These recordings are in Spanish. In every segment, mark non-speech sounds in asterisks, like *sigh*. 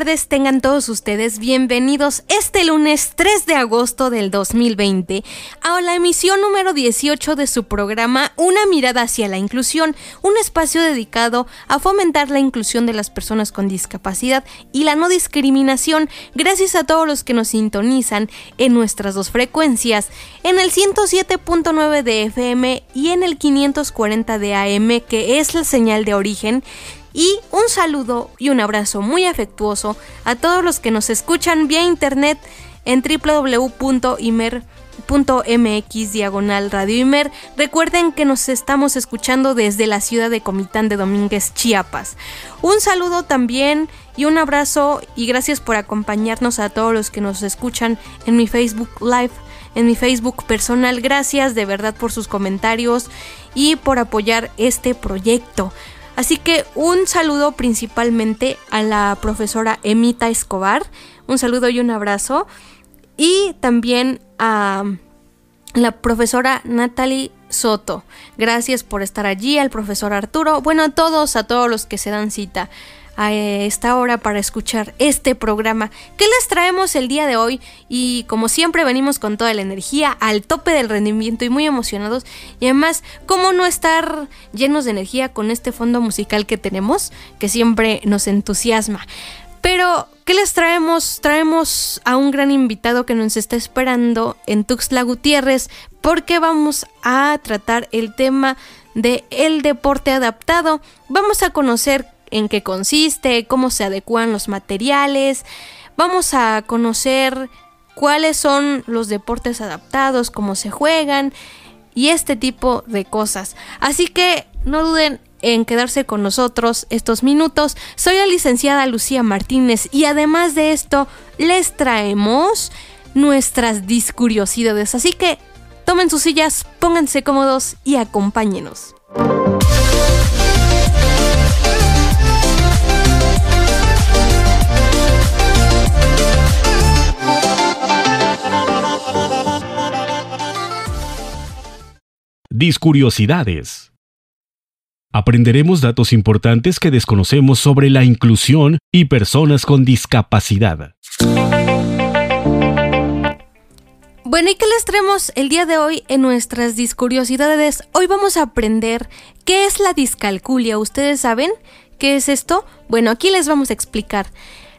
Tardes tengan todos ustedes bienvenidos este lunes 3 de agosto del 2020 a la emisión número 18 de su programa Una mirada hacia la inclusión, un espacio dedicado a fomentar la inclusión de las personas con discapacidad y la no discriminación gracias a todos los que nos sintonizan en nuestras dos frecuencias, en el 107.9 de FM y en el 540 de AM que es la señal de origen y un saludo y un abrazo muy afectuoso a todos los que nos escuchan vía internet en www.imer.mx diagonal Radio Imer. Recuerden que nos estamos escuchando desde la ciudad de Comitán de Domínguez, Chiapas. Un saludo también y un abrazo y gracias por acompañarnos a todos los que nos escuchan en mi Facebook Live, en mi Facebook personal. Gracias de verdad por sus comentarios y por apoyar este proyecto. Así que un saludo principalmente a la profesora Emita Escobar, un saludo y un abrazo. Y también a la profesora Natalie Soto. Gracias por estar allí, al profesor Arturo, bueno, a todos, a todos los que se dan cita a esta hora para escuchar este programa que les traemos el día de hoy y como siempre venimos con toda la energía al tope del rendimiento y muy emocionados y además cómo no estar llenos de energía con este fondo musical que tenemos que siempre nos entusiasma. Pero, ¿qué les traemos? Traemos a un gran invitado que nos está esperando en Tuxtla Gutiérrez porque vamos a tratar el tema de el deporte adaptado. Vamos a conocer en qué consiste, cómo se adecuan los materiales. Vamos a conocer cuáles son los deportes adaptados, cómo se juegan y este tipo de cosas. Así que no duden en quedarse con nosotros estos minutos. Soy la licenciada Lucía Martínez y además de esto les traemos nuestras discuriosidades. Así que tomen sus sillas, pónganse cómodos y acompáñenos. Discuriosidades. Aprenderemos datos importantes que desconocemos sobre la inclusión y personas con discapacidad. Bueno, ¿y qué les traemos el día de hoy en nuestras discuriosidades? Hoy vamos a aprender qué es la discalculia. ¿Ustedes saben qué es esto? Bueno, aquí les vamos a explicar.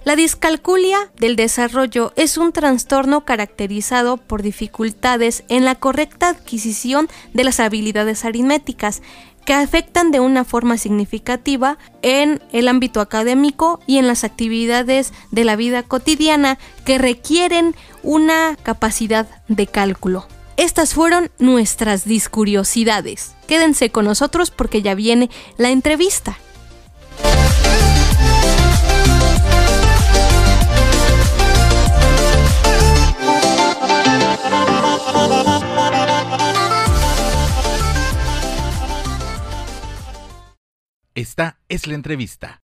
La discalculia del desarrollo es un trastorno caracterizado por dificultades en la correcta adquisición de las habilidades aritméticas que afectan de una forma significativa en el ámbito académico y en las actividades de la vida cotidiana que requieren una capacidad de cálculo. Estas fueron nuestras discuriosidades. Quédense con nosotros porque ya viene la entrevista. Esta es la entrevista.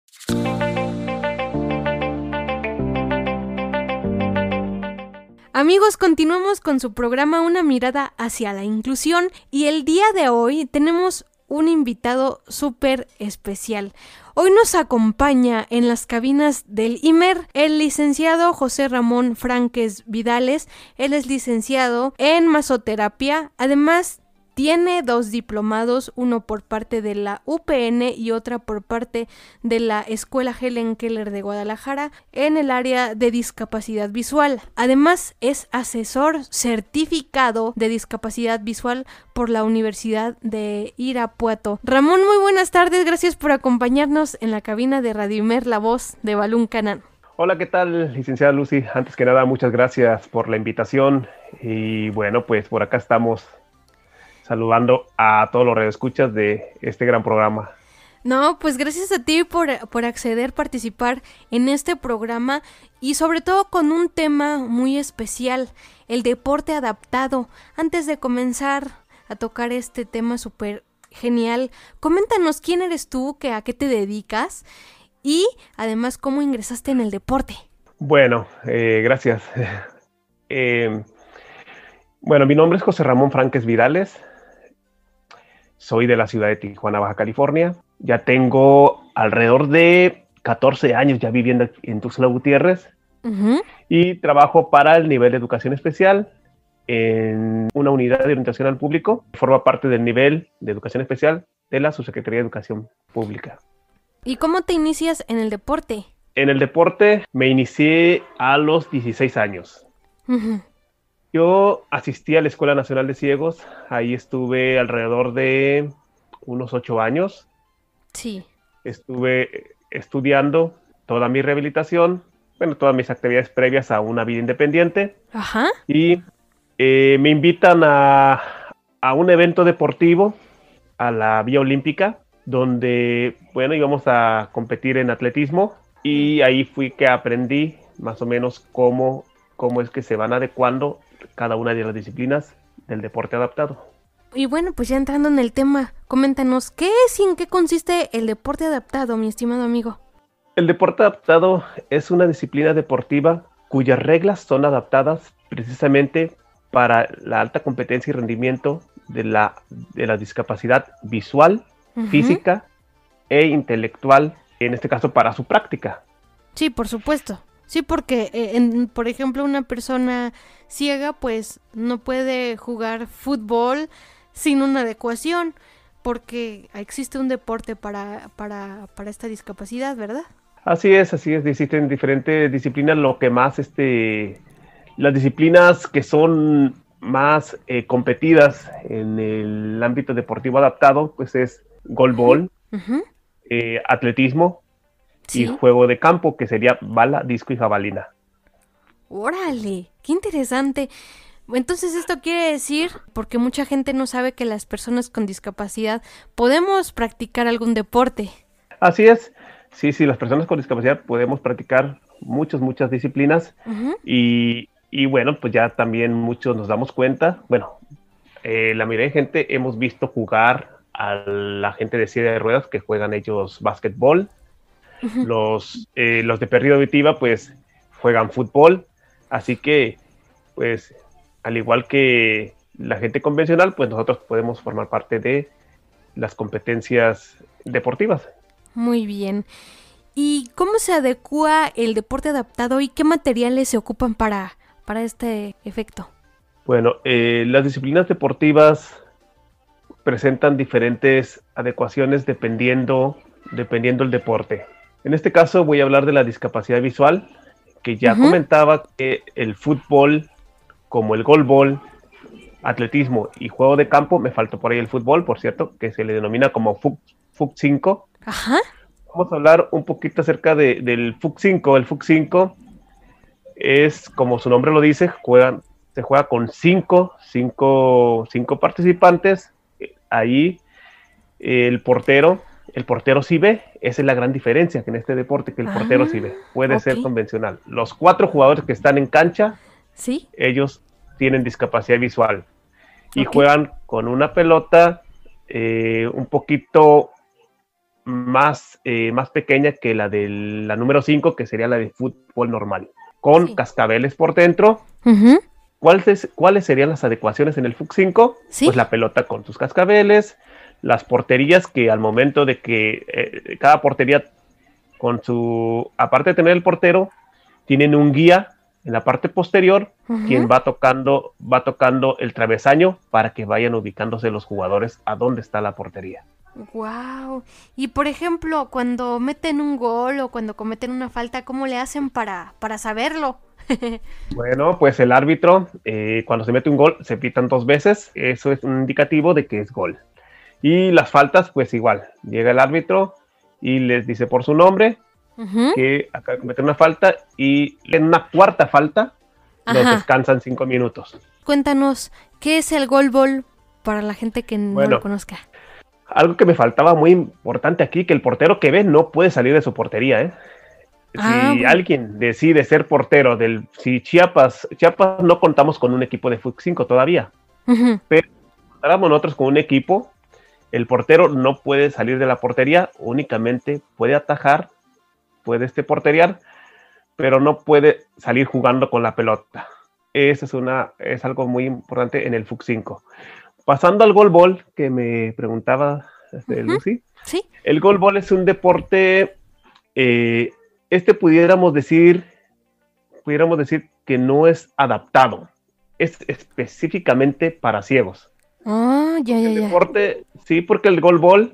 Amigos, continuamos con su programa Una mirada hacia la inclusión y el día de hoy tenemos un invitado súper especial. Hoy nos acompaña en las cabinas del IMER el licenciado José Ramón Franques Vidales. Él es licenciado en masoterapia, además Tiene dos diplomados, uno por parte de la UPN y otra por parte de la Escuela Helen Keller de Guadalajara en el área de discapacidad visual. Además, es asesor certificado de discapacidad visual por la Universidad de Irapuato. Ramón, muy buenas tardes, gracias por acompañarnos en la cabina de Radio Imer, la voz de Balún Canán. Hola, ¿qué tal, licenciada Lucy? Antes que nada, muchas gracias por la invitación y bueno, pues por acá estamos saludando a todos los redescuchas de este gran programa. No, pues gracias a ti por, por acceder, participar en este programa y sobre todo con un tema muy especial, el deporte adaptado. Antes de comenzar a tocar este tema súper genial, coméntanos quién eres tú, que, a qué te dedicas y además cómo ingresaste en el deporte. Bueno, eh, gracias. *laughs* Eh, bueno, mi nombre es José Ramón Franques Vidales. Soy de la ciudad de Tijuana, Baja California. Ya tengo alrededor de 14 años ya viviendo en Tuxtla Gutiérrez y trabajo para el nivel de educación especial en una unidad de orientación al público. Forma parte del nivel de educación especial de la Subsecretaría de Educación Pública. ¿Y cómo te inicias en el deporte? En el deporte me inicié a los 16 años. Yo asistí a la Escuela Nacional de Ciegos, ahí estuve alrededor de unos ocho años. Sí. Estuve estudiando toda mi rehabilitación, bueno, todas mis actividades previas a una vida independiente. Ajá. Y eh, me invitan a, a un evento deportivo, a la Vía Olímpica, donde, bueno, íbamos a competir en atletismo y ahí fui que aprendí más o menos cómo, cómo es que se van adecuando cada una de las disciplinas del deporte adaptado. Y bueno, pues ya entrando en el tema, coméntanos, ¿qué es y en qué consiste el deporte adaptado, mi estimado amigo? El deporte adaptado es una disciplina deportiva cuyas reglas son adaptadas precisamente para la alta competencia y rendimiento de la, de la discapacidad visual, física e intelectual, en este caso para su práctica. Sí, por supuesto. Sí, porque, eh, por ejemplo, una persona ciega pues no puede jugar fútbol sin una adecuación, porque existe un deporte para, para, para esta discapacidad, ¿verdad? Así es, así es, existen diferentes disciplinas, lo que más, este, las disciplinas que son más eh, competidas en el ámbito deportivo adaptado, pues es golbol, eh, atletismo, y juego de campo, que sería bala, disco y jabalina. Órale, qué interesante. Entonces esto quiere decir, porque mucha gente no sabe que las personas con discapacidad podemos practicar algún deporte. Así es, sí, sí, las personas con discapacidad podemos practicar muchas, muchas disciplinas y, y, bueno, pues ya también muchos nos damos cuenta, bueno, eh, la mayoría de gente hemos visto jugar a la gente de silla de ruedas que juegan ellos básquetbol, los, eh, los de pérdida auditiva pues juegan fútbol, así que pues al igual que la gente convencional, pues nosotros podemos formar parte de las competencias deportivas. Muy bien. ¿Y cómo se adecua el deporte adaptado y qué materiales se ocupan para, para este efecto? Bueno, eh, las disciplinas deportivas presentan diferentes adecuaciones dependiendo, dependiendo el deporte. En este caso voy a hablar de la discapacidad visual, que ya comentaba que el fútbol, como el golbol, atletismo y juego de campo, me faltó por ahí el fútbol, por cierto, que se le denomina como FUC, 5. Ajá. Vamos a hablar un poquito acerca del FUC 5. El FUC 5 es, como su nombre lo dice, juegan, se juega con cinco, cinco, cinco participantes. Ahí el portero el portero sí ve, esa es la gran diferencia que en este deporte, que el portero sí ve, puede ser convencional. Los cuatro jugadores que están en cancha, ¿Sí? ellos tienen discapacidad visual y juegan con una pelota eh, un poquito más, eh, más pequeña que la de la número 5, que sería la de fútbol normal, con cascabeles por dentro. ¿Cuáles, ¿Cuáles serían las adecuaciones en el FUC 5? Pues la pelota con sus cascabeles, las porterías que al momento de que eh, cada portería con su, aparte de tener el portero, tienen un guía en la parte posterior, quien va tocando, va tocando el travesaño para que vayan ubicándose los jugadores a dónde está la portería. Wow. Y por ejemplo, cuando meten un gol o cuando cometen una falta, ¿cómo le hacen para, para saberlo? *laughs* bueno, pues el árbitro, eh, cuando se mete un gol, se pitan dos veces. Eso es un indicativo de que es gol. Y las faltas, pues igual. Llega el árbitro y les dice por su nombre que acaba de cometer una falta y en una cuarta falta los descansan cinco minutos. Cuéntanos, ¿qué es el gol ball para la gente que no lo conozca? algo que me faltaba muy importante aquí, que el portero que ve no puede salir de su portería, ¿eh? Ah, si alguien decide ser portero del, si Chiapas, Chiapas no contamos con un equipo de fútbol 5 todavía, pero contáramos nosotros con un equipo, el portero no puede salir de la portería, únicamente puede atajar, puede este porteriar, pero no puede salir jugando con la pelota. Eso es una, es algo muy importante en el FUC 5 pasando al golbol, que me preguntaba este, Lucy. Sí. El golbol es un deporte, eh, este pudiéramos decir, pudiéramos decir que no es adaptado, es específicamente para ciegos. Ah, ya, ya, el deporte, sí, porque el golbol,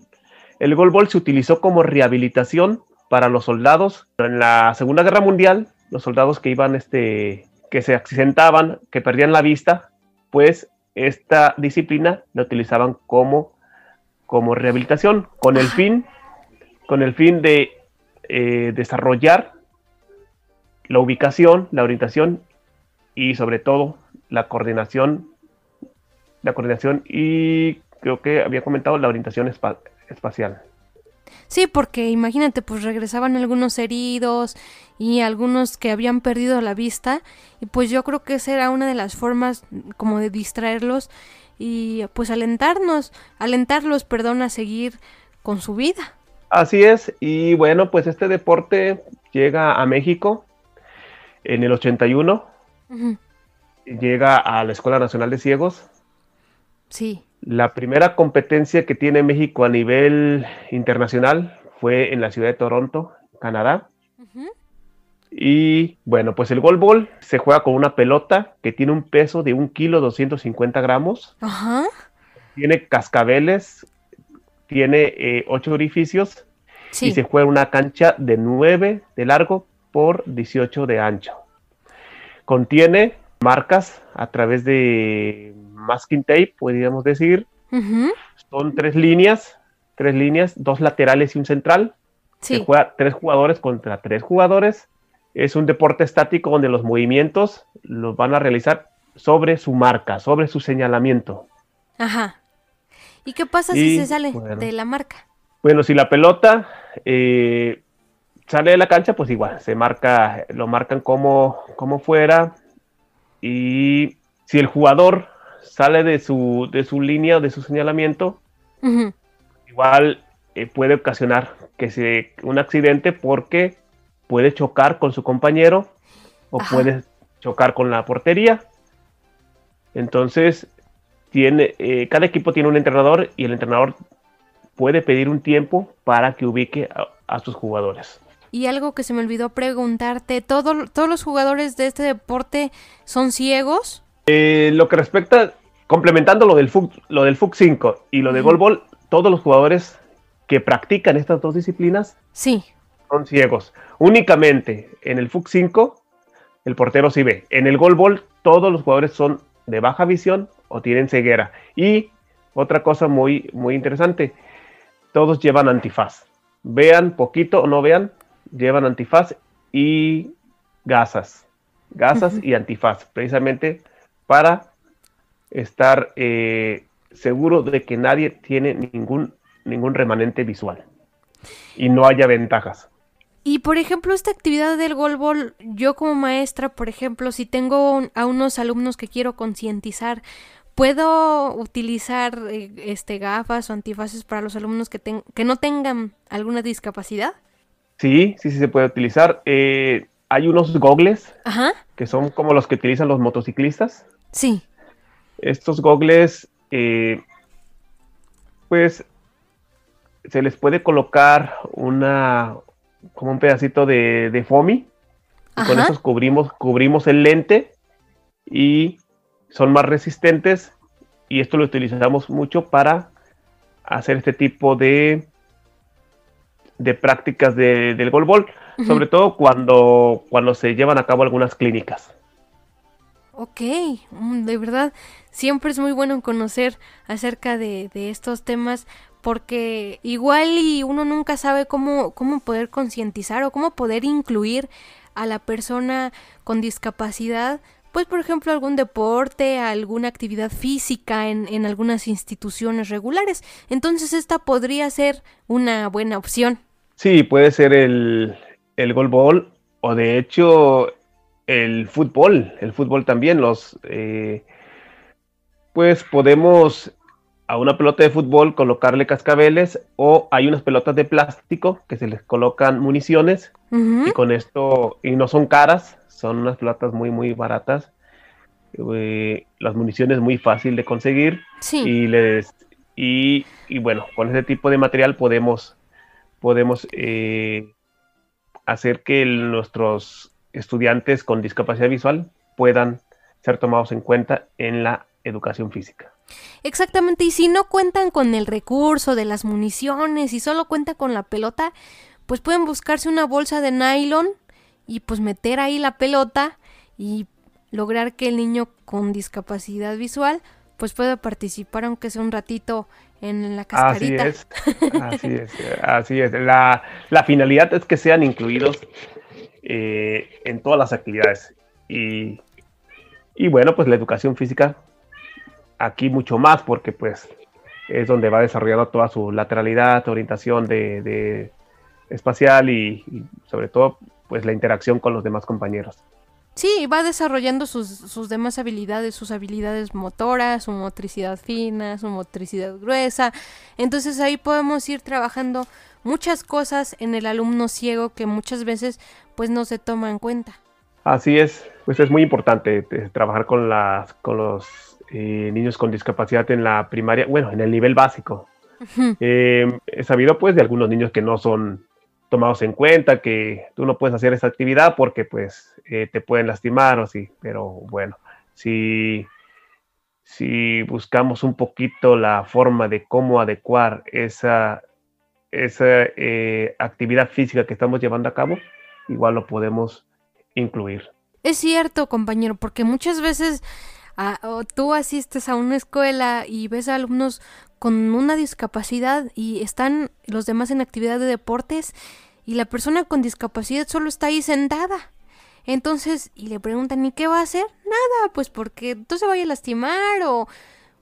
el golbol se utilizó como rehabilitación para los soldados. En la Segunda Guerra Mundial, los soldados que iban, este, que se accidentaban, que perdían la vista, pues esta disciplina la utilizaban como, como rehabilitación, con el fin, con el fin de eh, desarrollar la ubicación, la orientación y sobre todo la coordinación, la coordinación y creo que había comentado la orientación espacial. Sí, porque imagínate, pues regresaban algunos heridos y algunos que habían perdido la vista y pues yo creo que esa era una de las formas como de distraerlos y pues alentarnos, alentarlos, perdón, a seguir con su vida. Así es, y bueno, pues este deporte llega a México en el 81, llega a la Escuela Nacional de Ciegos. Sí. La primera competencia que tiene México a nivel internacional fue en la ciudad de Toronto, Canadá. Y bueno, pues el golbol se juega con una pelota que tiene un peso de un kilo 250 gramos. Ajá. Tiene cascabeles, tiene eh, ocho orificios y se juega en una cancha de 9 de largo por 18 de ancho. Contiene marcas a través de masking tape, podríamos decir. Son tres líneas, tres líneas, dos laterales y un central. Se juega tres jugadores contra tres jugadores. Es un deporte estático donde los movimientos los van a realizar sobre su marca, sobre su señalamiento. Ajá. ¿Y qué pasa si se sale de la marca? Bueno, si la pelota eh, sale de la cancha, pues igual, se marca, lo marcan como, como fuera. Y si el jugador sale de su, de su línea o de su señalamiento, igual eh, puede ocasionar que se, un accidente porque puede chocar con su compañero o puede chocar con la portería. Entonces, tiene, eh, cada equipo tiene un entrenador y el entrenador puede pedir un tiempo para que ubique a, sus jugadores. Y algo que se me olvidó preguntarte, ¿todos los jugadores de este deporte son ciegos? Eh, lo que respecta, complementando lo del FUC, lo del FUC 5 y lo de Golbol, todos los jugadores que practican estas dos disciplinas sí. son ciegos. Únicamente en el FUC 5 el portero sí ve. En el Golbol todos los jugadores son de baja visión o tienen ceguera. Y otra cosa muy, muy interesante, todos llevan antifaz. Vean poquito o no vean, llevan antifaz y gasas. Gasas y antifaz, precisamente para estar eh, seguro de que nadie tiene ningún, ningún remanente visual y no haya ventajas. Y por ejemplo, esta actividad del golbol, yo como maestra, por ejemplo, si tengo a unos alumnos que quiero concientizar, ¿puedo utilizar eh, este gafas o antifaces para los alumnos que, que no tengan alguna discapacidad? Sí, sí, sí se puede utilizar. Eh, hay unos gogles que son como los que utilizan los motociclistas. Sí. Estos gogles, eh, pues, se les puede colocar una, como un pedacito de, de foamy. Y con esos cubrimos, cubrimos el lente y son más resistentes. Y esto lo utilizamos mucho para hacer este tipo de, de prácticas de, del golbol, sobre todo cuando, cuando se llevan a cabo algunas clínicas. Ok, mm, de verdad, siempre es muy bueno conocer acerca de, estos temas porque igual y uno nunca sabe cómo, cómo poder concientizar o cómo poder incluir a la persona con discapacidad pues por ejemplo algún deporte, alguna actividad física en, en, algunas instituciones regulares. Entonces esta podría ser una buena opción. Sí, puede ser el, el golbol o de hecho el fútbol, el fútbol también, los eh, pues podemos a una pelota de fútbol colocarle cascabeles o hay unas pelotas de plástico que se les colocan municiones y con esto, y no son caras, son unas pelotas muy muy baratas, eh, las municiones muy fácil de conseguir y les y, y, bueno, con ese tipo de material podemos podemos eh, hacer que nuestros estudiantes con discapacidad visual puedan ser tomados en cuenta en la educación física. Exactamente, y si no cuentan con el recurso de las municiones y solo cuentan con la pelota, pues pueden buscarse una bolsa de nylon y pues meter ahí la pelota y lograr que el niño con discapacidad visual pues pueda participar aunque sea un ratito en la cascarita. Así es, así es, así es. La, la finalidad es que sean incluidos eh, en todas las actividades. Y, y, bueno, pues la educación física aquí mucho más porque pues es donde va desarrollando toda su lateralidad, orientación de, de espacial y, y, sobre todo pues la interacción con los demás compañeros. Sí, va desarrollando sus, sus, demás habilidades, sus habilidades motoras, su motricidad fina, su motricidad gruesa. Entonces ahí podemos ir trabajando muchas cosas en el alumno ciego que muchas veces pues no se toma en cuenta. Así es, pues es muy importante eh, trabajar con, las, con los eh, niños con discapacidad en la primaria, bueno, en el nivel básico. Uh -huh. eh, he sabido pues de algunos niños que no son tomados en cuenta, que tú no puedes hacer esa actividad porque pues eh, te pueden lastimar o así, pero bueno, si, si buscamos un poquito la forma de cómo adecuar esa, esa eh, actividad física que estamos llevando a cabo, igual lo podemos incluir. Es cierto, compañero, porque muchas veces tú asistes a una escuela y ves a alumnos con una discapacidad y están los demás en actividad de deportes y la persona con discapacidad solo está ahí sentada. Entonces, y le preguntan, ¿y qué va a hacer? Nada, pues porque no se vaya a lastimar o,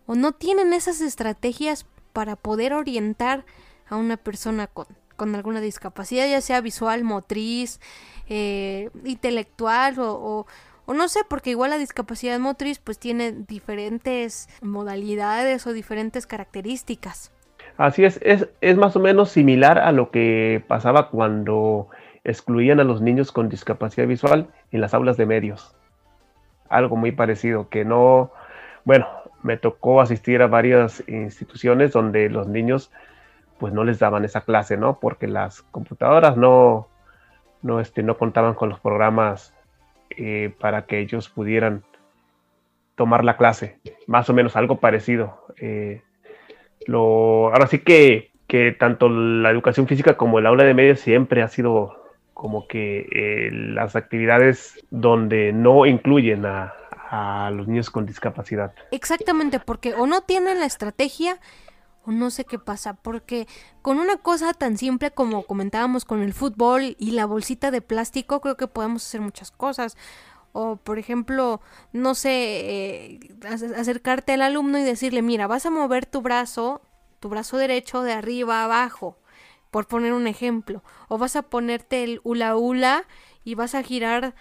o no tienen esas estrategias para poder orientar a una persona con, con alguna discapacidad, ya sea visual, motriz, eh, intelectual o, o, o no sé, porque igual la discapacidad motriz pues tiene diferentes modalidades o diferentes características. Así es, es, es más o menos similar a lo que pasaba cuando excluían a los niños con discapacidad visual en las aulas de medios. Algo muy parecido, que no, bueno, me tocó asistir a varias instituciones donde los niños pues no les daban esa clase, ¿no? Porque las computadoras no, no, este, no contaban con los programas eh, para que ellos pudieran tomar la clase. Más o menos algo parecido. Eh, lo, ahora sí que, que, tanto la educación física como el aula de medios siempre ha sido como que eh, las actividades donde no incluyen a, a los niños con discapacidad. Exactamente, porque o no tienen la estrategia o no sé qué pasa, porque con una cosa tan simple como comentábamos con el fútbol y la bolsita de plástico, creo que podemos hacer muchas cosas. O, por ejemplo, no sé, eh, acercarte al alumno y decirle, mira, vas a mover tu brazo, tu brazo derecho de arriba a abajo, por poner un ejemplo. O vas a ponerte el hula hula y vas a girar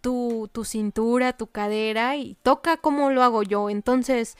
tu, tu cintura, tu cadera y toca como lo hago yo. Entonces,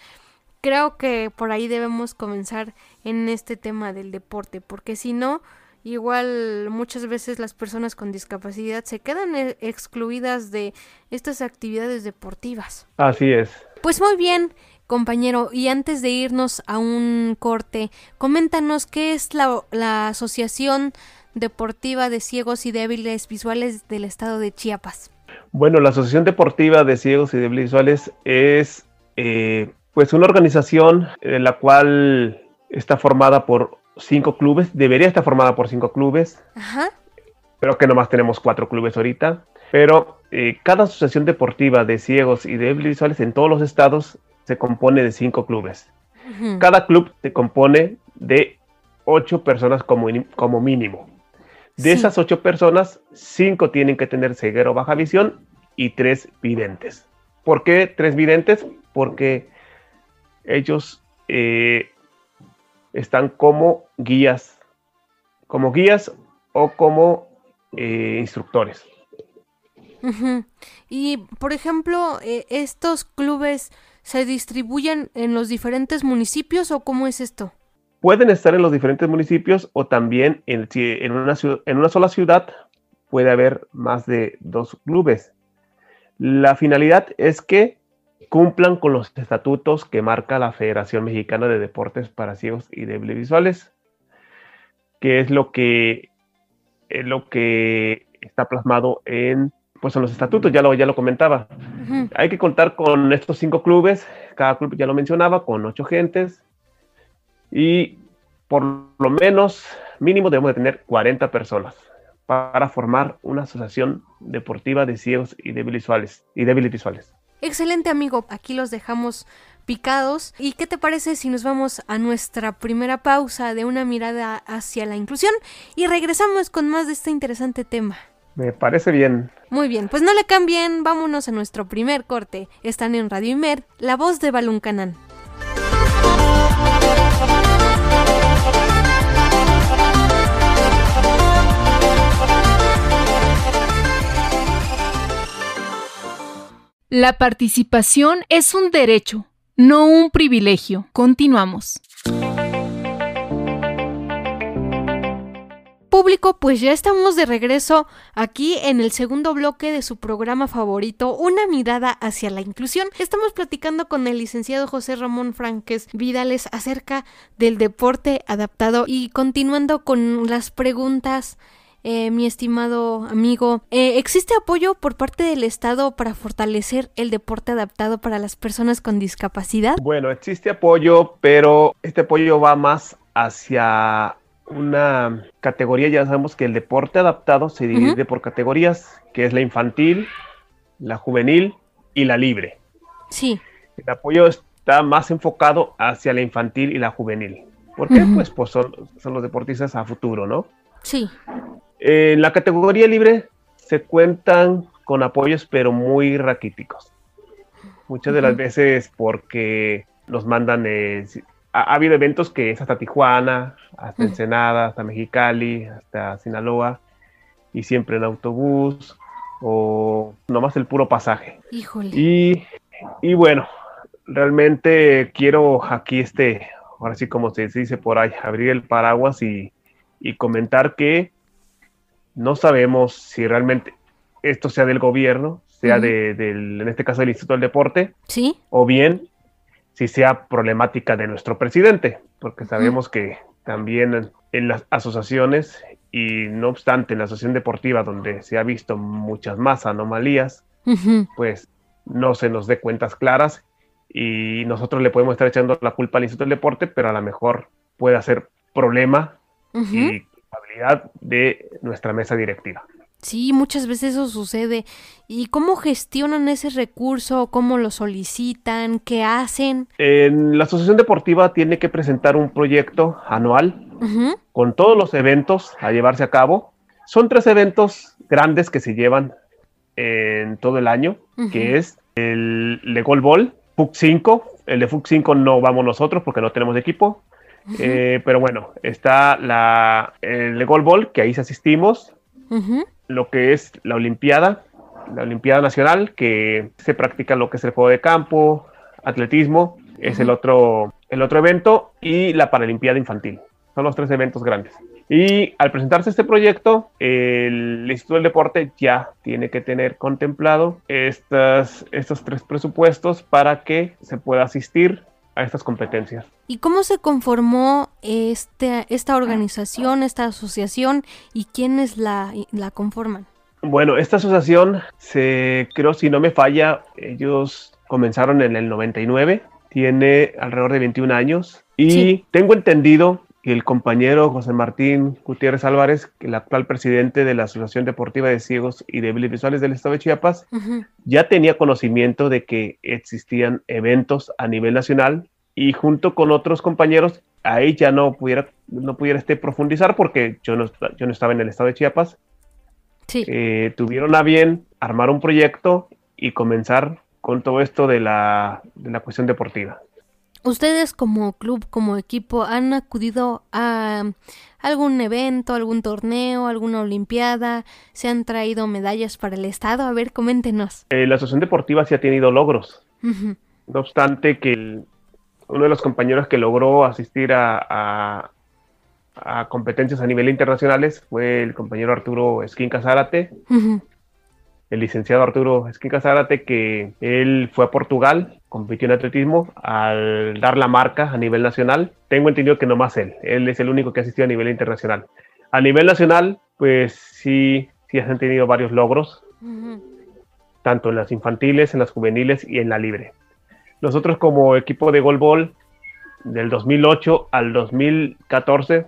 creo que por ahí debemos comenzar en este tema del deporte, porque si no, igual muchas veces las personas con discapacidad se quedan excluidas de estas actividades deportivas. Así es. Pues muy bien, compañero, y antes de irnos a un corte, coméntanos qué es la, la Asociación Deportiva de Ciegos y Débiles Visuales del Estado de Chiapas. Bueno, la Asociación Deportiva de Ciegos y de Visuales es eh, pues una organización en la cual está formada por cinco clubes, debería estar formada por cinco clubes, Ajá. pero que nomás tenemos cuatro clubes ahorita. Pero eh, cada asociación deportiva de ciegos y de visuales en todos los estados se compone de cinco clubes. Cada club se compone de ocho personas como, como mínimo. De esas ocho personas, cinco tienen que tener ceguero o baja visión y tres videntes. ¿Por qué tres videntes? Porque ellos eh, están como guías, como guías o como eh, instructores. Y, por ejemplo, eh, ¿estos clubes se distribuyen en los diferentes municipios o cómo es esto? Pueden estar en los diferentes municipios o también en, en, una, en una sola ciudad puede haber más de dos clubes. La finalidad es que cumplan con los estatutos que marca la Federación Mexicana de Deportes para Ciegos y Débiles Visuales, que es lo que, es lo que está plasmado en, pues en los estatutos, ya lo, ya lo comentaba. Hay que contar con estos cinco clubes, cada club ya lo mencionaba, con ocho gentes, y por lo menos mínimo debemos de tener 40 personas para formar una asociación deportiva de ciegos y débiles visuales. Y débiles visuales. Excelente amigo, aquí los dejamos picados. ¿Y qué te parece si nos vamos a nuestra primera pausa de una mirada hacia la inclusión y regresamos con más de este interesante tema? Me parece bien. Muy bien, pues no le cambien, vámonos a nuestro primer corte. Están en Radio Imer, la voz de Baluncanán. La participación es un derecho, no un privilegio. Continuamos. Público, pues ya estamos de regreso aquí en el segundo bloque de su programa favorito, Una mirada hacia la inclusión. Estamos platicando con el licenciado José Ramón Franques Vidales acerca del deporte adaptado y continuando con las preguntas eh, mi estimado amigo, eh, ¿existe apoyo por parte del Estado para fortalecer el deporte adaptado para las personas con discapacidad? Bueno, existe apoyo, pero este apoyo va más hacia una categoría. Ya sabemos que el deporte adaptado se divide por categorías, que es la infantil, la juvenil y la libre. Sí. El apoyo está más enfocado hacia la infantil y la juvenil. ¿Por qué? Pues, pues son, son los deportistas a futuro, ¿no? Sí. En la categoría libre se cuentan con apoyos, pero muy raquíticos. Muchas de las veces porque nos mandan, eh, ha, habido eventos que es hasta Tijuana, hasta Ensenada, hasta Mexicali, hasta Sinaloa, y siempre en autobús, o nomás el puro pasaje. Híjole. Y, y bueno, realmente quiero aquí este, ahora sí como se dice por ahí, abrir el paraguas y y comentar que no sabemos si realmente esto sea del gobierno, sea de, del, en este caso del Instituto del Deporte, ¿Sí? o bien si sea problemática de nuestro presidente, porque sabemos que también en, las asociaciones y no obstante en la asociación deportiva donde se ha visto muchas más anomalías, pues no se nos dé cuentas claras y nosotros le podemos estar echando la culpa al Instituto del Deporte, pero a lo mejor puede ser problema y de nuestra mesa directiva. Sí, muchas veces eso sucede. ¿Y cómo gestionan ese recurso? ¿Cómo lo solicitan? ¿Qué hacen? En la asociación deportiva tiene que presentar un proyecto anual con todos los eventos a llevarse a cabo. Son tres eventos grandes que se llevan en todo el año, que es el de Gold Ball, FUC 5. El de FUC 5 no vamos nosotros porque no tenemos equipo. Eh, pero bueno, está la, el Gold Ball, que ahí asistimos, lo que es la Olimpiada, la Olimpiada Nacional, que se practica lo que es el juego de campo, atletismo, es el otro, el otro evento, y la Paralimpiada Infantil. Son los tres eventos grandes. Y al presentarse este proyecto, el Instituto del Deporte ya tiene que tener contemplado estas, estos tres presupuestos para que se pueda asistir a estas competencias. ¿Y cómo se conformó este, esta organización, esta asociación y quiénes la, la conforman? Bueno, esta asociación se creó, si no me falla, ellos comenzaron en el 99, tiene alrededor de 21 años y tengo entendido que el compañero José Martín Gutiérrez Álvarez, el actual presidente de la Asociación Deportiva de Ciegos y Débiles Visuales del Estado de Chiapas, ya tenía conocimiento de que existían eventos a nivel nacional y junto con otros compañeros, ahí ya no pudiera, no pudiera este profundizar porque yo no, yo no estaba en el Estado de Chiapas, eh, tuvieron a bien armar un proyecto y comenzar con todo esto de la, de la cuestión deportiva. ¿Ustedes como club, como equipo, han acudido a algún evento, algún torneo, alguna olimpiada? ¿Se han traído medallas para el Estado? A ver, coméntenos. Eh, la Asociación Deportiva sí ha tenido logros. No obstante que uno de los compañeros que logró asistir a, a competencias a nivel internacionales fue el compañero Arturo Esquinca Zárate, el licenciado Arturo Esquinca Zárate, que él fue a Portugal, compitió en atletismo, al dar la marca a nivel nacional, tengo entendido que no más él, él es el único que asistió a nivel internacional. A nivel nacional, pues sí, sí han tenido varios logros, tanto en las infantiles, en las juveniles y en la libre. Nosotros como equipo de golbol del 2008 al 2014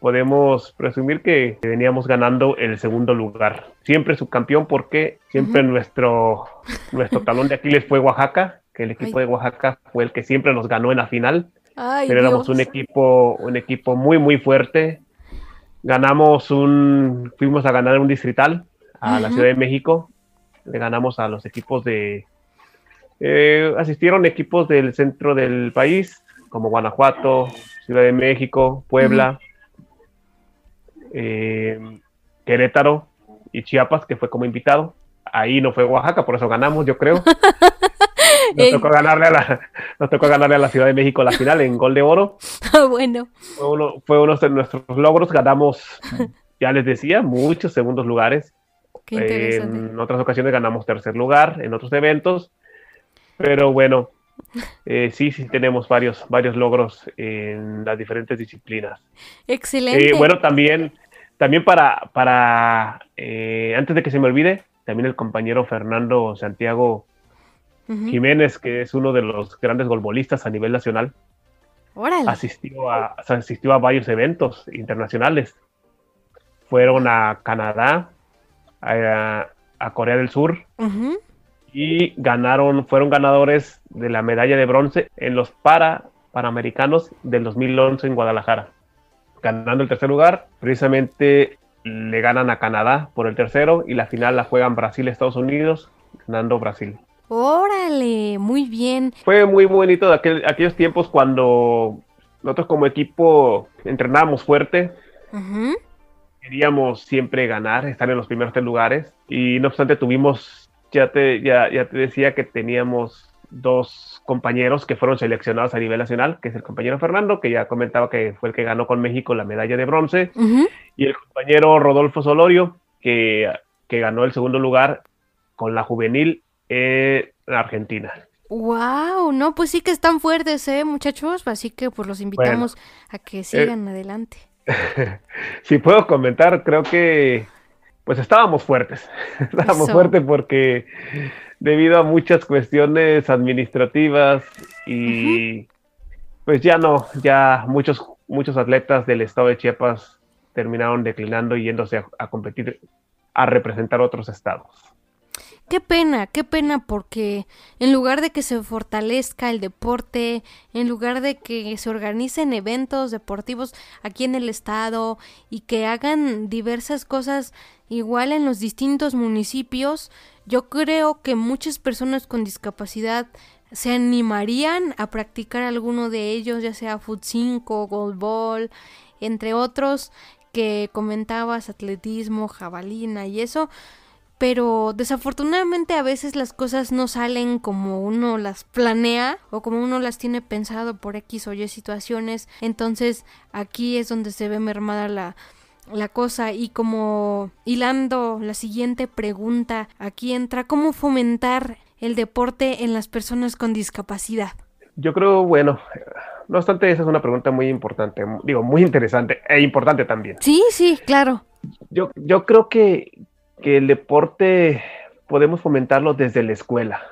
podemos presumir que veníamos ganando el segundo lugar. Siempre subcampeón porque siempre nuestro, nuestro talón de Aquiles fue Oaxaca, que el equipo de Oaxaca fue el que siempre nos ganó en la final. pero éramos un equipo, un equipo muy, muy fuerte. Ganamos un, fuimos a ganar un distrital a la Ciudad de México. Le ganamos a los equipos de, eh, asistieron equipos del centro del país, como Guanajuato, Ciudad de México, Puebla. Eh, Querétaro y Chiapas, que fue como invitado. Ahí no fue Oaxaca, por eso ganamos, yo creo. *laughs* Nos tocó, ganarle a la, *laughs* nos tocó ganarle a la Ciudad de México la final en gol de oro. *laughs* Ah, bueno. Fue uno, fue uno de nuestros logros. Ganamos, ya les decía, muchos segundos lugares. en otras ocasiones ganamos tercer lugar en otros eventos. Pero bueno, eh, sí, sí tenemos varios, varios logros en las diferentes disciplinas. Excelente. Eh, bueno, también, también para, para eh, antes de que se me olvide, también el compañero Fernando Santiago Jiménez, que es uno de los grandes golbolistas a nivel nacional, asistió a, asistió a varios eventos internacionales. Fueron a Canadá, a, Corea del Sur, y ganaron, fueron ganadores de la medalla de bronce en los para Panamericanos del 2011 en Guadalajara, ganando el tercer lugar. Precisamente le ganan a Canadá por el tercero y la final la juegan Brasil-Estados Unidos, ganando Brasil. Órale, muy bien. Fue muy bonito de aquellos tiempos cuando nosotros como equipo entrenábamos fuerte. Queríamos siempre ganar, estar en los primeros tres lugares y no obstante tuvimos ya te, ya, ya te decía que teníamos dos compañeros que fueron seleccionados a nivel nacional, que es el compañero Fernando, que ya comentaba que fue el que ganó con México la medalla de bronce, y el compañero Rodolfo Solorio, que, que, ganó el segundo lugar con la juvenil en Argentina. Wow, no, pues sí que están fuertes, eh, muchachos, así que pues los invitamos a que sigan eh, adelante. *laughs* si puedo comentar, creo que pues estábamos fuertes. *laughs* estábamos fuertes porque debido a muchas cuestiones administrativas y pues ya no, ya muchos, muchos atletas del estado de Chiapas terminaron declinando y yéndose a competir, a representar otros estados. Qué pena, qué pena, porque en lugar de que se fortalezca el deporte, en lugar de que se organicen eventos deportivos aquí en el estado y que hagan diversas cosas igual en los distintos municipios, yo creo que muchas personas con discapacidad se animarían a practicar alguno de ellos, ya sea foot 5, goalball, entre otros que comentabas, atletismo, jabalina y eso pero desafortunadamente a veces las cosas no salen como uno las planea o como uno las tiene pensado por X o Y situaciones. Entonces aquí es donde se ve mermada la, la cosa y como hilando la siguiente pregunta, aquí entra cómo fomentar el deporte en las personas con discapacidad. Yo creo, bueno, no obstante, esa es una pregunta muy importante, digo, muy interesante e importante también. Sí, sí, claro. Yo, yo creo que que el deporte podemos fomentarlo desde la escuela,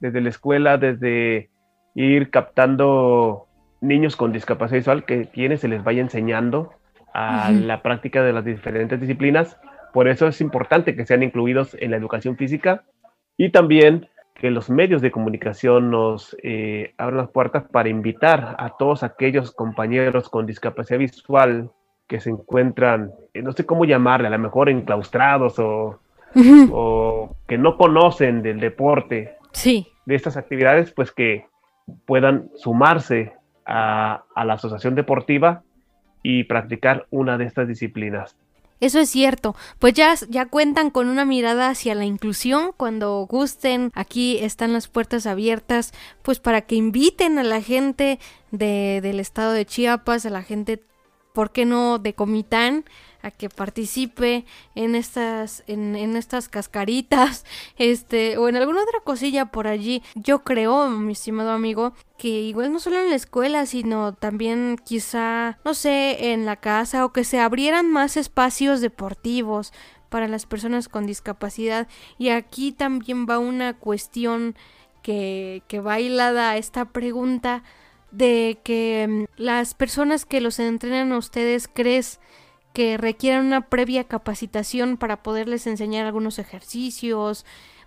desde la escuela, desde ir captando niños con discapacidad visual que quienes se les vaya enseñando a la práctica de las diferentes disciplinas. Por eso es importante que sean incluidos en la educación física y también que los medios de comunicación nos eh, abran las puertas para invitar a todos aquellos compañeros con discapacidad visual que se encuentran, eh, no sé cómo llamarle, a lo mejor enclaustrados o, o que no conocen del deporte, sí. de estas actividades, pues que puedan sumarse a, la asociación deportiva y practicar una de estas disciplinas. Eso es cierto, pues ya, ya cuentan con una mirada hacia la inclusión cuando gusten, aquí están las puertas abiertas, pues para que inviten a la gente de, del estado de Chiapas, a la gente, ¿por qué no?, de Comitán, a que participe en estas, en, en, estas cascaritas, *laughs* este, o en alguna otra cosilla por allí. Yo creo, mi estimado amigo, que igual no solo en la escuela, sino también quizá, no sé, en la casa, o que se abrieran más espacios deportivos para las personas con discapacidad. Y aquí también va una cuestión que, que va hilada a esta pregunta de que mm, las personas que los entrenan a ustedes crees que requieran una previa capacitación para poderles enseñar algunos ejercicios,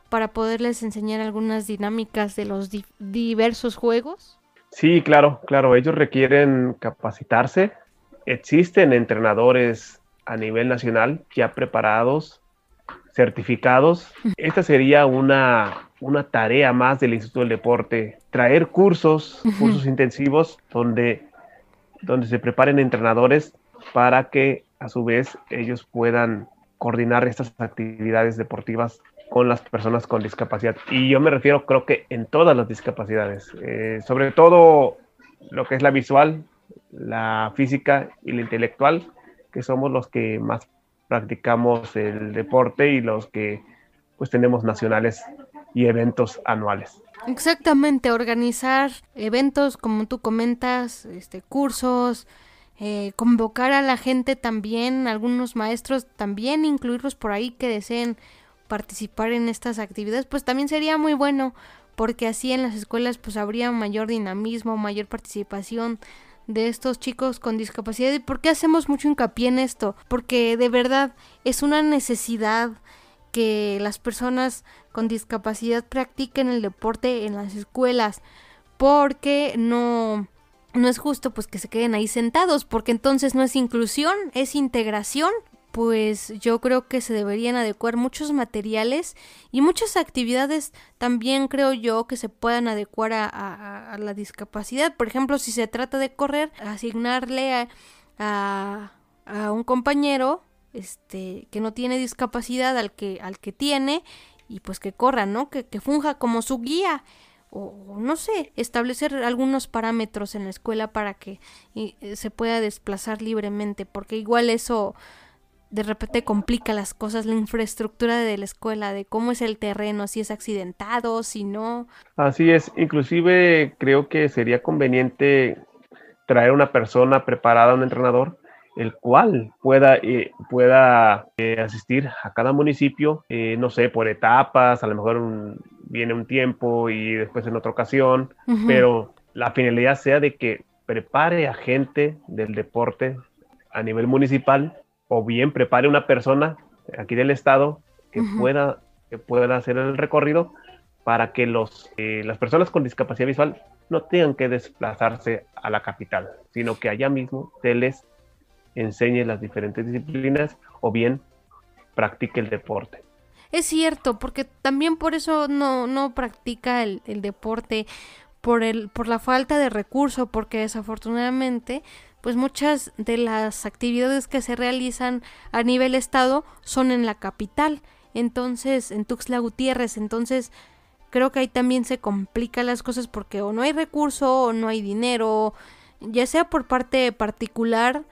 para poderles enseñar algunas dinámicas de los diversos juegos? Sí, claro, claro, ellos requieren capacitarse. Existen entrenadores a nivel nacional ya preparados, certificados. *laughs* Esta sería una, una tarea más del Instituto del Deporte, traer cursos, cursos intensivos donde, donde se preparen entrenadores para que a su vez ellos puedan coordinar estas actividades deportivas con las personas con discapacidad. Y yo me refiero, creo que en todas las discapacidades, eh, sobre todo lo que es la visual, la física y la intelectual, que somos los que más practicamos el deporte y los que pues tenemos nacionales y eventos anuales. Exactamente, organizar eventos como tú comentas, este cursos, eh, convocar a la gente también, algunos maestros también, incluirlos por ahí que deseen participar en estas actividades, pues también sería muy bueno, porque así en las escuelas pues habría mayor dinamismo, mayor participación de estos chicos con discapacidad. ¿Y por qué hacemos mucho hincapié en esto? Porque de verdad es una necesidad que las personas con discapacidad practiquen el deporte en las escuelas, porque no no es justo pues que se queden ahí sentados, porque entonces no es inclusión, es integración. Pues yo creo que se deberían adecuar muchos materiales y muchas actividades también creo yo que se puedan adecuar a, la discapacidad. Por ejemplo, si se trata de correr, asignarle a, a, un compañero este que no tiene discapacidad al que al que tiene y pues que corra, ¿no? Que, que funja como su guía o no sé, establecer algunos parámetros en la escuela para que eh, se pueda desplazar libremente, porque igual eso de repente complica las cosas, la infraestructura de la escuela, de cómo es el terreno, si es accidentado, si no. Así es, inclusive creo que sería conveniente traer una persona preparada, un entrenador, el cual pueda, eh, pueda eh, asistir a cada municipio, no sé, por etapas, a lo mejor un, viene un tiempo y después en otra ocasión, pero la finalidad sea de que prepare a gente del deporte a nivel municipal o bien prepare una persona aquí del estado que pueda que pueda hacer el recorrido para que los eh, las personas con discapacidad visual no tengan que desplazarse a la capital, sino que allá mismo se les enseñe las diferentes disciplinas o bien practique el deporte. Es cierto, porque también por eso no, no practica el, el deporte, por, el, por la falta de recurso, porque desafortunadamente pues muchas de las actividades que se realizan a nivel estado son en la capital, entonces en Tuxtla Gutiérrez, entonces creo que ahí también se complican las cosas porque o no hay recurso o no hay dinero, ya sea por parte particular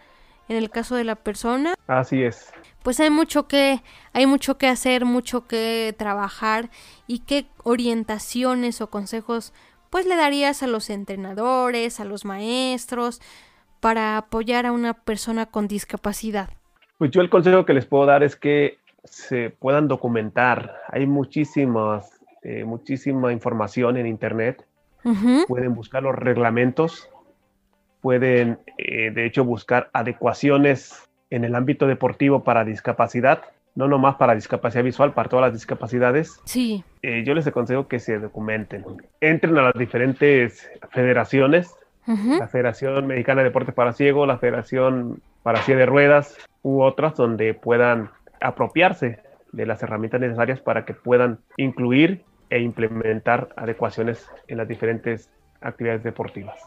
en el caso de la persona. Así es pues hay mucho que hay mucho que hacer, mucho que trabajar y qué orientaciones o consejos pues le darías a los entrenadores, a los maestros para apoyar a una persona con discapacidad. Pues yo el consejo que les puedo dar es que se puedan documentar. Hay muchísimas, eh, muchísima información en Internet. Pueden buscar los reglamentos, pueden, eh, de hecho, buscar adecuaciones en el ámbito deportivo para discapacidad, no nomás para discapacidad visual, para todas las discapacidades. Sí. Eh, yo les aconsejo que se documenten. Entren a las diferentes federaciones, la Federación Mexicana de Deportes para Ciego, la Federación para Silla de Ruedas u otras donde puedan apropiarse de las herramientas necesarias para que puedan incluir e implementar adecuaciones en las diferentes actividades deportivas.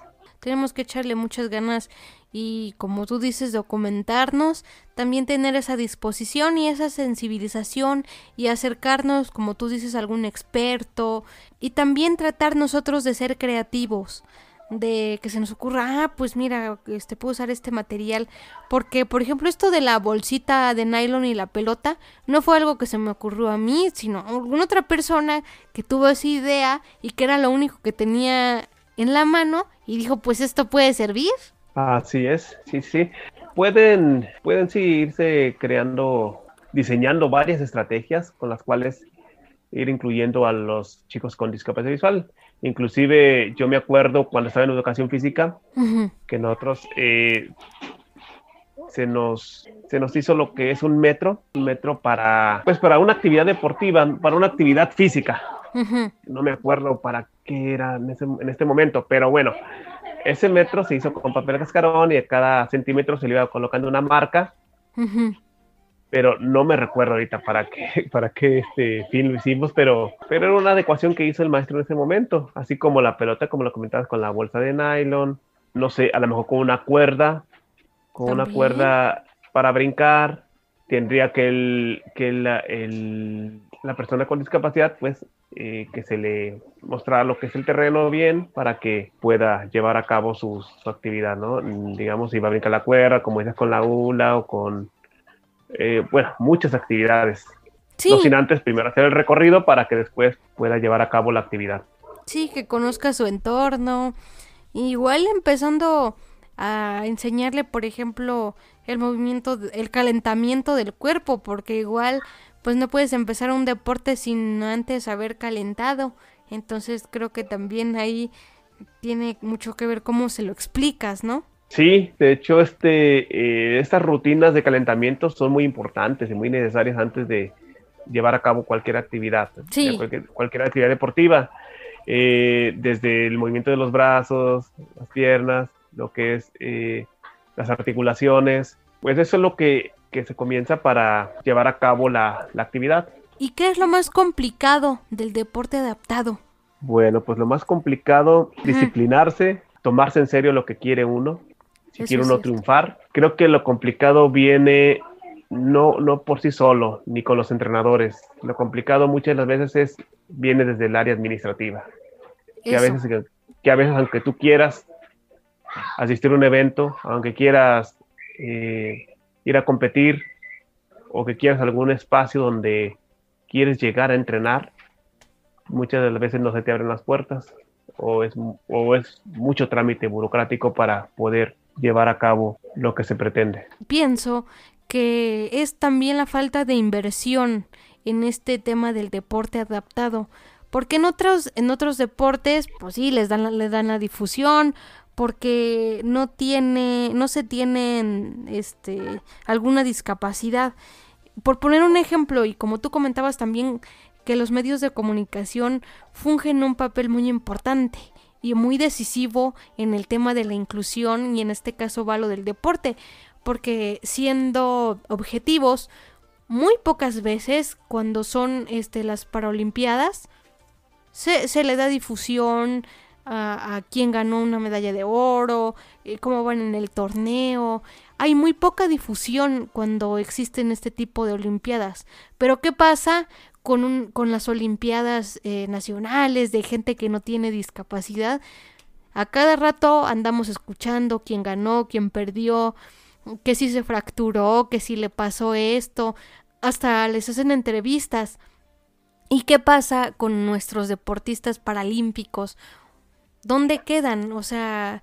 Tenemos que echarle muchas ganas y, como tú dices, documentarnos, también tener esa disposición y esa sensibilización y acercarnos, como tú dices, a algún experto y también tratar nosotros de ser creativos de que se nos ocurra, ah, pues mira, este puedo usar este material, porque por ejemplo esto de la bolsita de nylon y la pelota no fue algo que se me ocurrió a mí, sino a alguna otra persona que tuvo esa idea y que era lo único que tenía en la mano y dijo, pues esto puede servir. Así es, sí, sí. Pueden, pueden sí irse creando, diseñando varias estrategias con las cuales ir incluyendo a los chicos con discapacidad visual. Inclusive yo me acuerdo cuando estaba en educación física que nosotros eh, se nos se nos hizo lo que es un metro, un metro para pues para una actividad deportiva, para una actividad física. No me acuerdo para qué era en, en, este momento, pero bueno, ese metro se hizo con papel cascarón y a cada centímetro se le iba colocando una marca. Pero no me recuerdo ahorita para qué, *laughs* para qué este fin lo hicimos, pero, pero era una adecuación que hizo el maestro en ese momento, así como la pelota, como lo comentabas, con la bolsa de nylon, no sé, a lo mejor con una cuerda, con una cuerda para brincar, tendría que, el, que la, el, la persona con discapacidad, pues, eh, que se le mostrara lo que es el terreno bien para que pueda llevar a cabo su, su actividad, ¿no? Digamos, si va a brincar la cuerda, como dices, con la hula o con eh, bueno, muchas actividades. No sin antes primero hacer el recorrido para que después pueda llevar a cabo la actividad. Sí, que conozca su entorno. Igual empezando a enseñarle, por ejemplo, el movimiento, el calentamiento del cuerpo, porque igual, pues no puedes empezar un deporte sin antes haber calentado. Entonces creo que también ahí tiene mucho que ver cómo se lo explicas, ¿no? Sí, de hecho, este, eh, estas rutinas de calentamiento son muy importantes y muy necesarias antes de llevar a cabo cualquier actividad, cualquier, actividad deportiva, eh, desde el movimiento de los brazos, las piernas, lo que es eh, las articulaciones, pues eso es lo que, se comienza para llevar a cabo la, la actividad. ¿Y qué es lo más complicado del deporte adaptado? Bueno, pues lo más complicado, disciplinarse, tomarse en serio lo que quiere uno, si quiere uno triunfar. Creo que lo complicado viene no, no por sí solo, ni con los entrenadores. Lo complicado muchas de las veces es, viene desde el área administrativa. Que a, veces, que a veces, aunque tú quieras asistir a un evento, aunque quieras eh, ir a competir, o que quieras algún espacio donde quieres llegar a entrenar, muchas de las veces no se te abren las puertas o es, o es mucho trámite burocrático para poder llevar a cabo lo que se pretende. Pienso que es también la falta de inversión en este tema del deporte adaptado, porque en otros en otros deportes pues sí les dan le dan la difusión porque no tiene no se tienen este alguna discapacidad. Por poner un ejemplo y como tú comentabas también que los medios de comunicación fungen un papel muy importante y muy decisivo en el tema de la inclusión y en este caso va lo del deporte, porque siendo objetivos, muy pocas veces cuando son este, las Paralimpiadas se, se le da difusión a, quién ganó una medalla de oro, eh, cómo van en el torneo. Hay muy poca difusión cuando existen este tipo de Olimpiadas. Pero ¿qué pasa con, un, con las Olimpiadas eh, nacionales de gente que no tiene discapacidad. A cada rato andamos escuchando quién ganó, quién perdió, que si se fracturó, que si le pasó esto, hasta les hacen entrevistas. ¿Y qué pasa con nuestros deportistas paralímpicos? ¿Dónde quedan? O sea,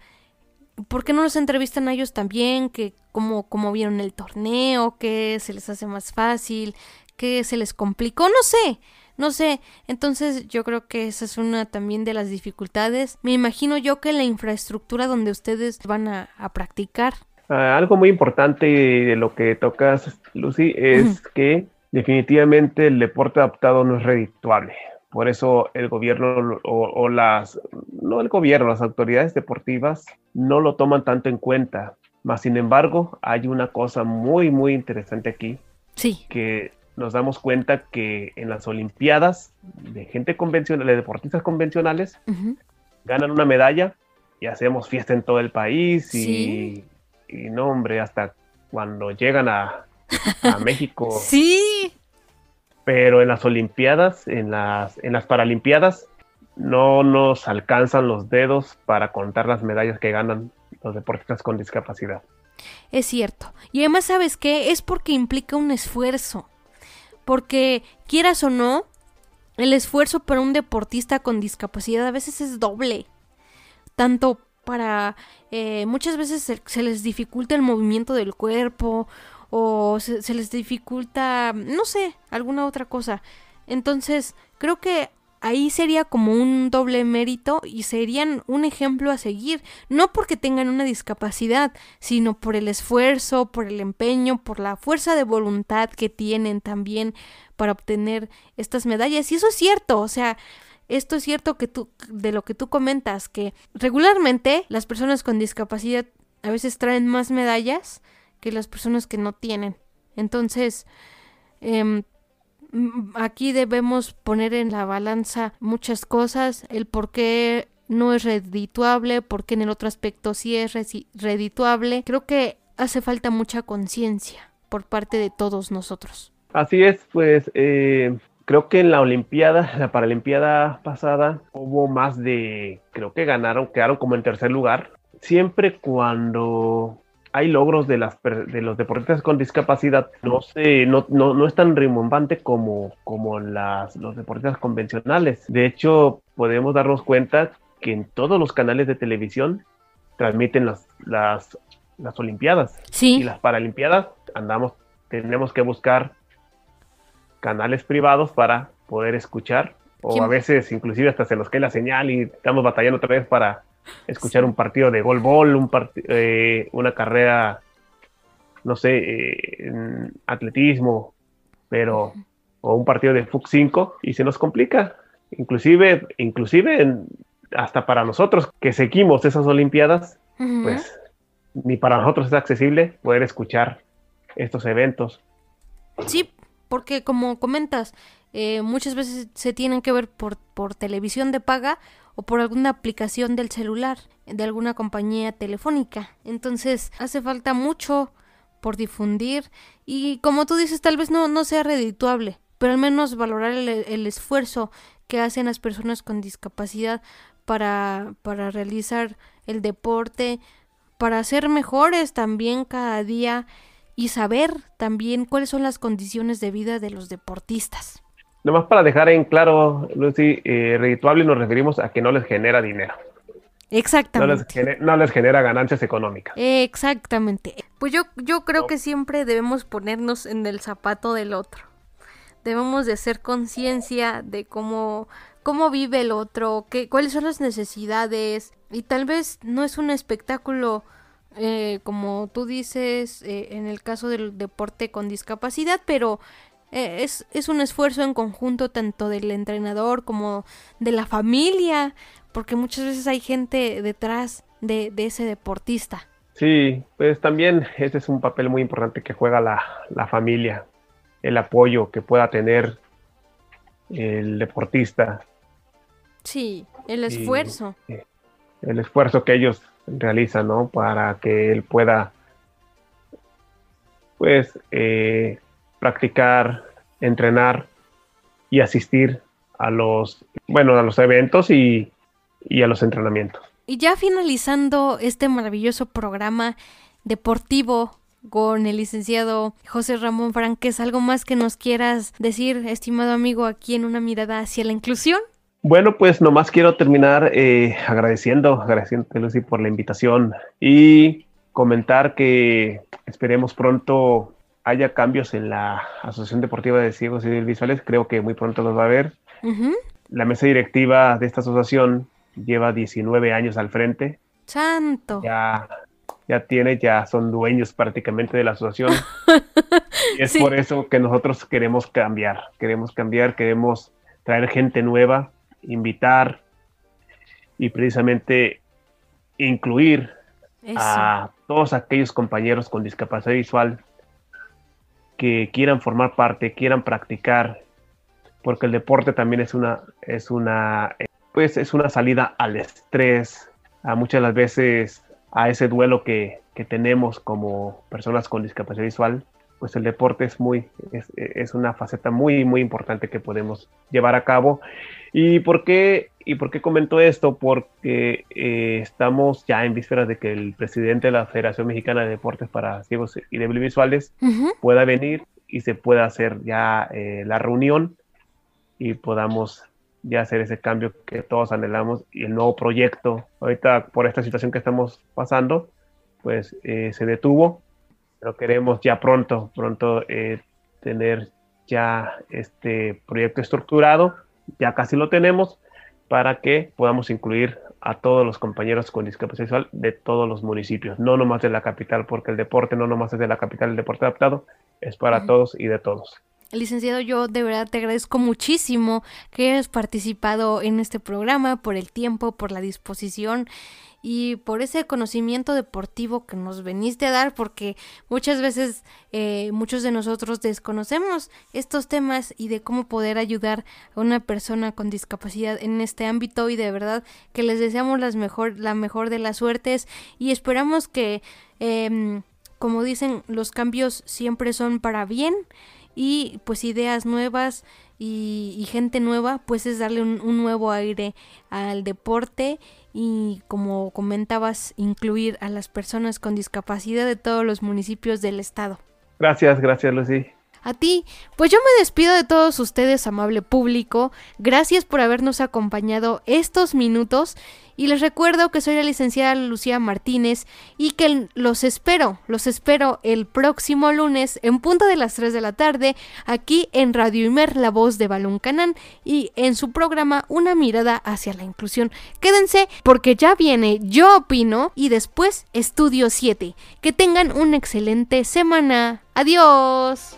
¿por qué no los entrevistan a ellos también? Que cómo, cómo vieron el torneo, qué se les hace más fácil, qué se les complicó, no sé. No sé, entonces yo creo que esa es una también de las dificultades. Me imagino yo que la infraestructura donde ustedes van a, practicar. Ah, algo muy importante de lo que tocas, Lucy, es que definitivamente el deporte adaptado no es redituable. Por eso el gobierno o, las, no el gobierno, las autoridades deportivas no lo toman tanto en cuenta. Mas, sin embargo, hay una cosa muy, muy interesante aquí. Sí. Que nos damos cuenta que en las Olimpiadas de gente convencional, de deportistas convencionales, ganan una medalla y hacemos fiesta en todo el país y, y no, hombre, hasta cuando llegan a, a *laughs* México. sí. Pero en las Olimpiadas, en las, en las Paralimpiadas, no nos alcanzan los dedos para contar las medallas que ganan los deportistas con discapacidad. Es cierto. Y además, ¿sabes qué? Es porque implica un esfuerzo. Porque, quieras o no, el esfuerzo para un deportista con discapacidad a veces es doble. Tanto para... Eh, muchas veces se, les dificulta el movimiento del cuerpo o se, les dificulta, no sé, alguna otra cosa. Entonces, creo que ahí sería como un doble mérito y serían un ejemplo a seguir, no porque tengan una discapacidad, sino por el esfuerzo, por el empeño, por la fuerza de voluntad que tienen también para obtener estas medallas. Y eso es cierto, o sea, esto es cierto que tú, de lo que tú comentas, que regularmente las personas con discapacidad a veces traen más medallas que las personas que no tienen. Entonces, em, aquí debemos poner en la balanza muchas cosas, el por qué no es redituable, por qué en el otro aspecto sí es redituable. Creo que hace falta mucha conciencia por parte de todos nosotros. Así es, pues eh, creo que en la Olimpiada, *laughs* la Paralimpiada pasada, hubo más de, creo que ganaron, quedaron como en tercer lugar. Siempre cuando hay logros de, las, de los deportistas con discapacidad, no, sé, no, no, es tan rimbombante como, como las, los deportistas convencionales. De hecho, podemos darnos cuenta que en todos los canales de televisión transmiten las, las, las Olimpiadas. Sí. Y las Paralimpiadas andamos, tenemos que buscar canales privados para poder escuchar. O a veces inclusive hasta se nos cae la señal y estamos batallando otra vez para escuchar un partido de gol bol, un eh, una carrera, no sé, eh, en atletismo, pero o un partido de FUC 5 y se nos complica. Inclusive, inclusive hasta para nosotros que seguimos esas Olimpiadas, pues ni para nosotros es accesible poder escuchar estos eventos. Sí, porque como comentas, eh, muchas veces se tienen que ver por, por televisión de paga o por alguna aplicación del celular de alguna compañía telefónica. Entonces hace falta mucho por difundir y como tú dices tal vez no, no sea redituable, pero al menos valorar el, esfuerzo que hacen las personas con discapacidad para, para realizar el deporte, para ser mejores también cada día y saber también cuáles son las condiciones de vida de los deportistas. Nomás para dejar en claro, Lucy, eh, redituable nos referimos a que no les genera dinero. Exactamente. No les, genera, ganancias económicas. Exactamente. Pues yo, yo creo que siempre debemos ponernos en el zapato del otro. Debemos de hacer conciencia de cómo, cómo vive el otro, qué, cuáles son las necesidades. Y tal vez no es un espectáculo, eh, como tú dices, eh, en el caso del deporte con discapacidad, pero eh, es, es, un esfuerzo en conjunto tanto del entrenador como de la familia, porque muchas veces hay gente detrás de, ese deportista. Sí, pues también ese es un papel muy importante que juega la, familia, el apoyo que pueda tener el deportista. Sí, el esfuerzo. el esfuerzo que ellos realizan, ¿no? Para que él pueda, pues, eh, practicar, entrenar y asistir a los, bueno, a los eventos y, y a los entrenamientos. Y ya finalizando este maravilloso programa deportivo con el licenciado José Ramón Franques, ¿algo más que nos quieras decir, estimado amigo, aquí en una mirada hacia la inclusión? Bueno, pues nomás quiero terminar eh, agradeciendo, agradeciéndote Lucy por la invitación y comentar que esperemos pronto haya cambios en la Asociación Deportiva de Ciegos y Visuales, creo que muy pronto los va a haber. La mesa directiva de esta asociación lleva 19 años al frente. Santo. Ya, ya tiene, ya son dueños prácticamente de la asociación. *laughs* y es por eso que nosotros queremos cambiar, queremos cambiar, queremos traer gente nueva, invitar y precisamente incluir a todos aquellos compañeros con discapacidad visual que quieran formar parte, quieran practicar, porque el deporte también es una, es una, pues es una salida al estrés, a muchas las veces a ese duelo que, que tenemos como personas con discapacidad visual, pues el deporte es muy, es, es, una faceta muy, muy importante que podemos llevar a cabo. ¿Y por qué, y por qué comento esto? Porque eh, estamos ya en vísperas de que el presidente de la Federación Mexicana de Deportes para Ciegos y Débiles Visuales pueda venir y se pueda hacer ya eh, la reunión y podamos ya hacer ese cambio que todos anhelamos y el nuevo proyecto, ahorita por esta situación que estamos pasando, pues eh, se detuvo, pero queremos ya pronto, pronto eh, tener ya este proyecto estructurado, ya casi lo tenemos, para que podamos incluir a todos los compañeros con discapacidad visual de todos los municipios, no nomás de la capital, porque el deporte no nomás es de la capital, el deporte adaptado es para todos y de todos. Licenciado, yo de verdad te agradezco muchísimo que hayas participado en este programa, por el tiempo, por la disposición y por ese conocimiento deportivo que nos veniste a dar, porque muchas veces eh, muchos de nosotros desconocemos estos temas y de cómo poder ayudar a una persona con discapacidad en este ámbito y de verdad que les deseamos las mejor, la mejor de las suertes y esperamos que, eh, como dicen, los cambios siempre son para bien y pues ideas nuevas y, gente nueva, pues es darle un, nuevo aire al deporte y como comentabas, incluir a las personas con discapacidad de todos los municipios del estado. Gracias, gracias Lucy. A ti, pues yo me despido de todos ustedes, amable público. Gracias por habernos acompañado estos minutos y les recuerdo que soy la licenciada Lucía Martínez y que los espero, los espero el próximo lunes en punto de las 3 de la tarde aquí en Radio Imer, la voz de Balón Canán y en su programa Una mirada hacia la inclusión. Quédense porque ya viene Yo Opino y después Estudio 7. Que tengan una excelente semana. Adiós.